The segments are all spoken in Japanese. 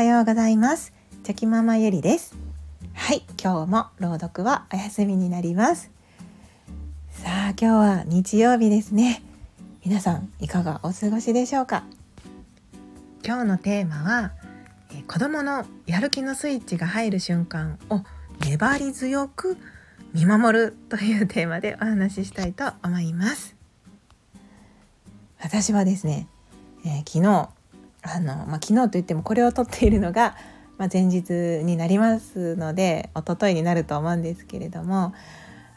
はようございます。チョキママゆりです。はい今日も朗読はお休みになります。さあ今日は日曜日ですね。皆さんいかがお過ごしでしょうか？今日のテーマはえ子供のやる気のスイッチが入る瞬間を粘り強く見守るというテーマでお話ししたいと思います。私はですね、えー、昨日あの、まあ、昨日といってもこれを撮っているのが、まあ、前日になりますので一昨日になると思うんですけれども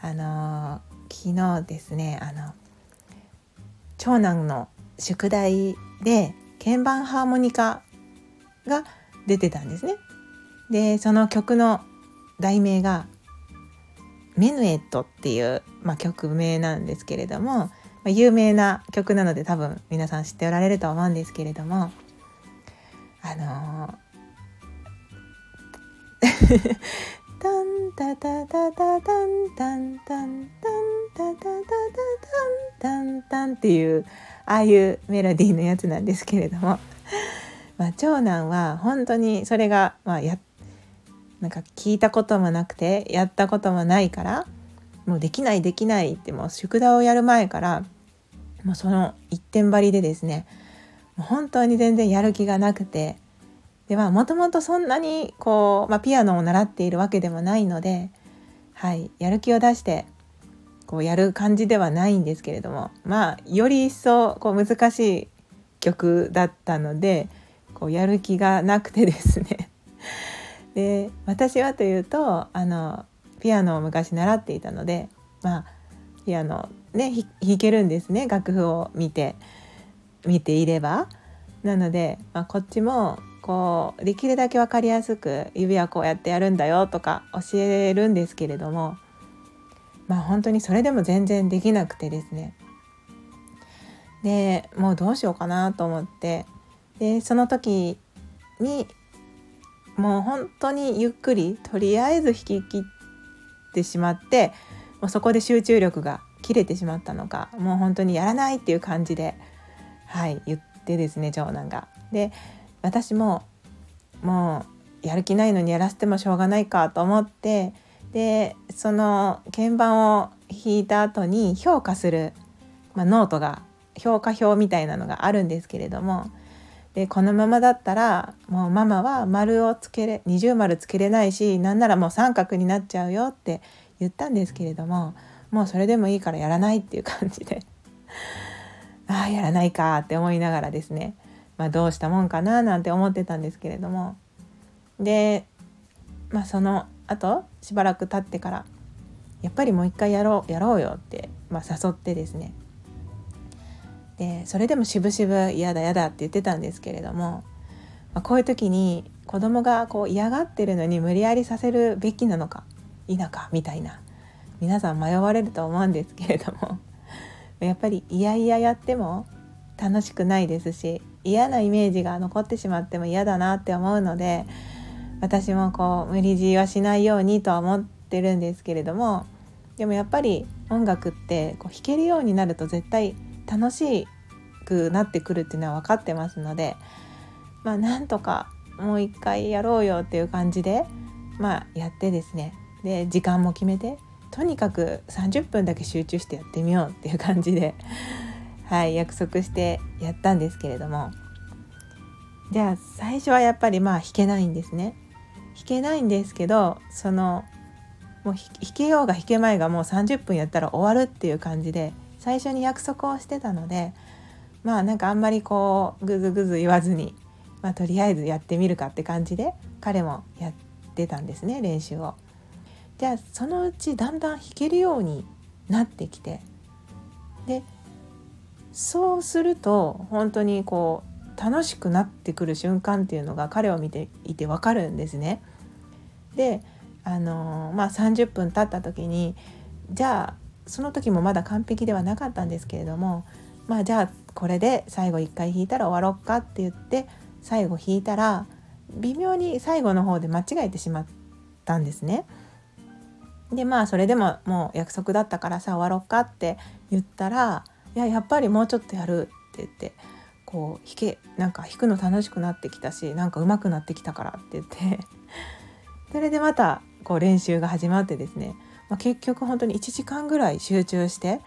あの昨日ですねあの長男の宿題で鍵盤ハーモニカが出てたんですね。でその曲の題名が「メヌエット」っていう、まあ、曲名なんですけれども、まあ、有名な曲なので多分皆さん知っておられると思うんですけれどもあのタンタタタタタンタンタンタンタタタタタンタンタンっていうああいうメロディーのやつなんですけれども、まあ、長男は本当にそれが、まあ、やなんか聞いたこともなくてやったこともないからもうできないできないってもう宿題をやる前からもうその一点張りでですね本当に全然やる気がなくてでまあもともとそんなにこう、まあ、ピアノを習っているわけでもないので、はい、やる気を出してこうやる感じではないんですけれどもまあより一層こう難しい曲だったのでこうやる気がなくてですね で私はというとあのピアノを昔習っていたのでまあピアノね弾けるんですね楽譜を見て。見ていれば。なので、まあ、こっちもこうできるだけ分かりやすく指はこうやってやるんだよとか教えるんですけれどもまあ本当にそれでも全然できなくてですね。でもうどうしようかなと思って。でその時にもう本当にゆっくりとりあえず引き切ってしまってもうそこで集中力が切れてしまったのかもう本当にやらないっていう感じではい言ってですね長男が。で私ももうやる気ないのにやらせてもしょうがないかと思ってでその鍵盤を弾いた後に評価する、まあ、ノートが評価表みたいなのがあるんですけれどもでこのままだったらもうママは丸をつけれ二重丸つけれないしなんならもう三角になっちゃうよって言ったんですけれどももうそれでもいいからやらないっていう感じでああやらないかって思いながらですね、まあ、どうしたもんかななんて思ってたんですけれども。で、まあ、その後しばらく経ってからやっぱりもう一回やろうやろうよって、まあ、誘ってですね。でそれでもしぶしぶ嫌だ嫌だって言ってたんですけれども、まあ、こういう時に子供がこう嫌がってるのに無理やりさせるべきなのか否かみたいな皆さん迷われると思うんですけれども。やっぱり嫌々やっても楽しくないですし嫌なイメージが残ってしまっても嫌だなって思うので私もこう無理強いはしないようにとは思ってるんですけれどもでもやっぱり音楽ってこう弾けるようになると絶対楽しくなってくるっていうのは分かってますのでまあなんとかもう一回やろうよっていう感じでまあやってですね。で時間も決めてとにかく30分だけ集中してやってみようっていう感じで はい約束してやったんですけれどもじゃあ最初はやっぱりまあ弾けないんですね弾けないんですけどそのもう弾けようが弾けまいがもう30分やったら終わるっていう感じで最初に約束をしてたのでまあなんかあんまりこうグズグズ言わずに、まあ、とりあえずやってみるかって感じで彼もやってたんですね練習を。じゃあそのうちだんだん弾けるようになってきてでそうすると本当にこう楽しくなってくる瞬間っていうのが彼を見ていてわかるんですね。であの、まあ30分経った時にじゃあその時もまだ完璧ではなかったんですけれどもまあじゃあこれで最後1回弾いたら終わろっかって言って最後弾いたら微妙に最後の方で間違えてしまったんですね。でまあそれでももう約束だったからさ終わろっかって言ったら「いややっぱりもうちょっとやる」って言ってこう弾けなんか弾くの楽しくなってきたしなんか上手くなってきたからって言って それでまたこう練習が始まってですね、まあ、結局本当に1時間ぐらい集中して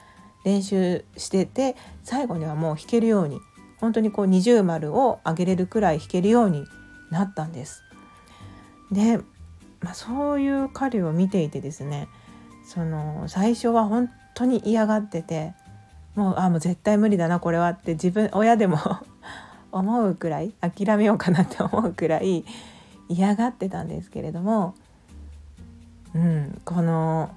練習してて最後にはもう弾けるように本当にこう二重丸を上げれるくらい弾けるようになったんです。で、まあ、そういう彼を見ていてですねその最初は本当に嫌がっててもうあもう絶対無理だなこれはって自分親でも 思うくらい諦めようかなって思うくらい嫌がってたんですけれども、うん、この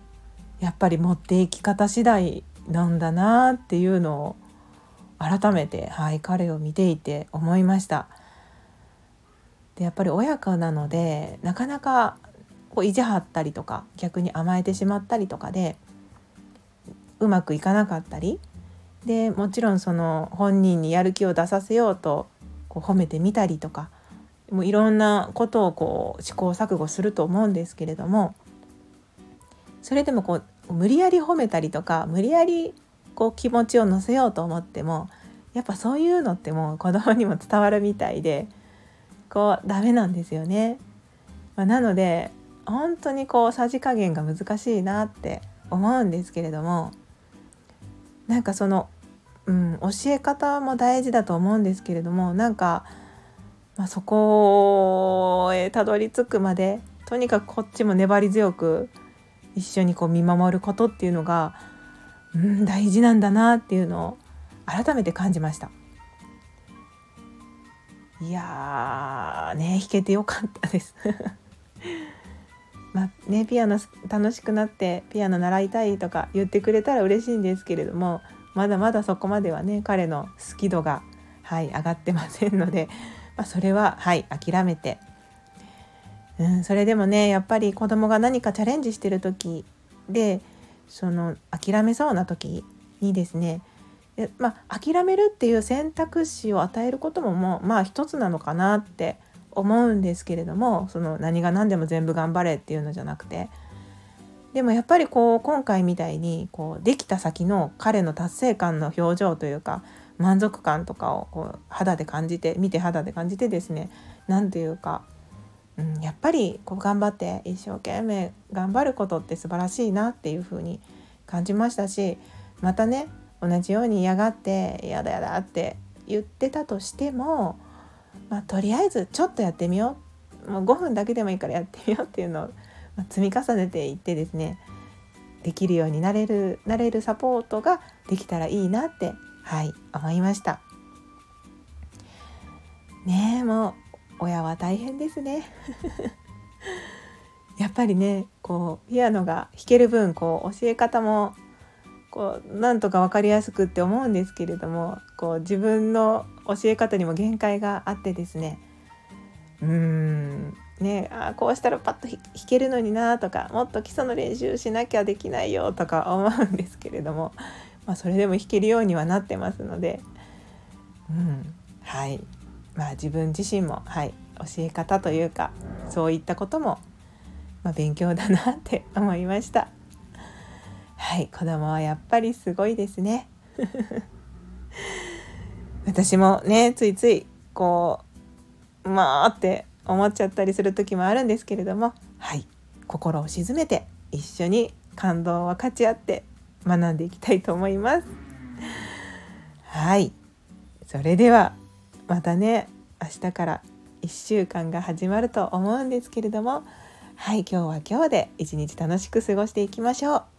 やっぱり持っていき方次第なんだなっていうのを改めて、はい、彼を見ていて思いました。でやっぱり親子なのでなかなかこう意地張ったりとか逆に甘えてしまったりとかでうまくいかなかったりでもちろんその本人にやる気を出させようとこう褒めてみたりとかもういろんなことをこう試行錯誤すると思うんですけれどもそれでもこう無理やり褒めたりとか無理やりこう気持ちを乗せようと思ってもやっぱそういうのってもう子供にも伝わるみたいでこうダメなんですよね。まあ、なので本当にこうさじ加減が難しいなって思うんですけれどもなんかその、うん、教え方も大事だと思うんですけれどもなんか、まあ、そこへたどり着くまでとにかくこっちも粘り強く一緒にこう見守ることっていうのが、うん、大事なんだなっていうのを改めて感じました。いやーね弾けてよかったですまあね、ピアノ楽しくなってピアノ習いたいとか言ってくれたら嬉しいんですけれどもまだまだそこまではね彼の好き度が、はい、上がってませんので、まあ、それは、はい、諦めて、うん、それでもねやっぱり子供が何かチャレンジしてる時でその諦めそうな時にですねまあ、諦めるっていう選択肢を与えることももうまあ一つなのかなって思うんですけれどもその何が何でも全部頑張れっていうのじゃなくて。でもやっぱりこう今回みたいにこうできた先の彼の達成感の表情というか満足感とかをこう肌で感じて見て肌で感じてですね何というか、うん、やっぱりこう頑張って一生懸命頑張ることって素晴らしいなっていうふうに感じましたしまたね同じように嫌がって「やだやだ」って言ってたとしてもまあ、とりあえずちょっとやってみよう。もう5分だけでもいいからやってみようっていうのを、ま積み重ねていってですねできるようになれるなれるサポートができたらいいなってはい思いました。ねえもう親は大変ですね。やっぱりねこうピアノが弾ける分こう教え方もこうなんとか分かりやすくって思うんですけれどもこう自分の教え方にも限界があってですね。うーん。ねあこうしたらパッと弾けるのになとかもっと基礎の練習しなきゃできないよとか思うんですけれども、まあ、それでも弾けるようにはなってますので、うん、はい。まあ自分自身も、はい、教え方というかそういったことも、まあ、勉強だなって思いました。はい子供はやっぱりすごいですね。私もねついついこうまあって思っちゃったりする時もあるんですけれどもはい心を静めて一緒に感動を分かち合って学んでいきたいと思います。はいそれではまたね明日から1週間が始まると思うんですけれどもはい今日は今日で一日楽しく過ごしていきましょう。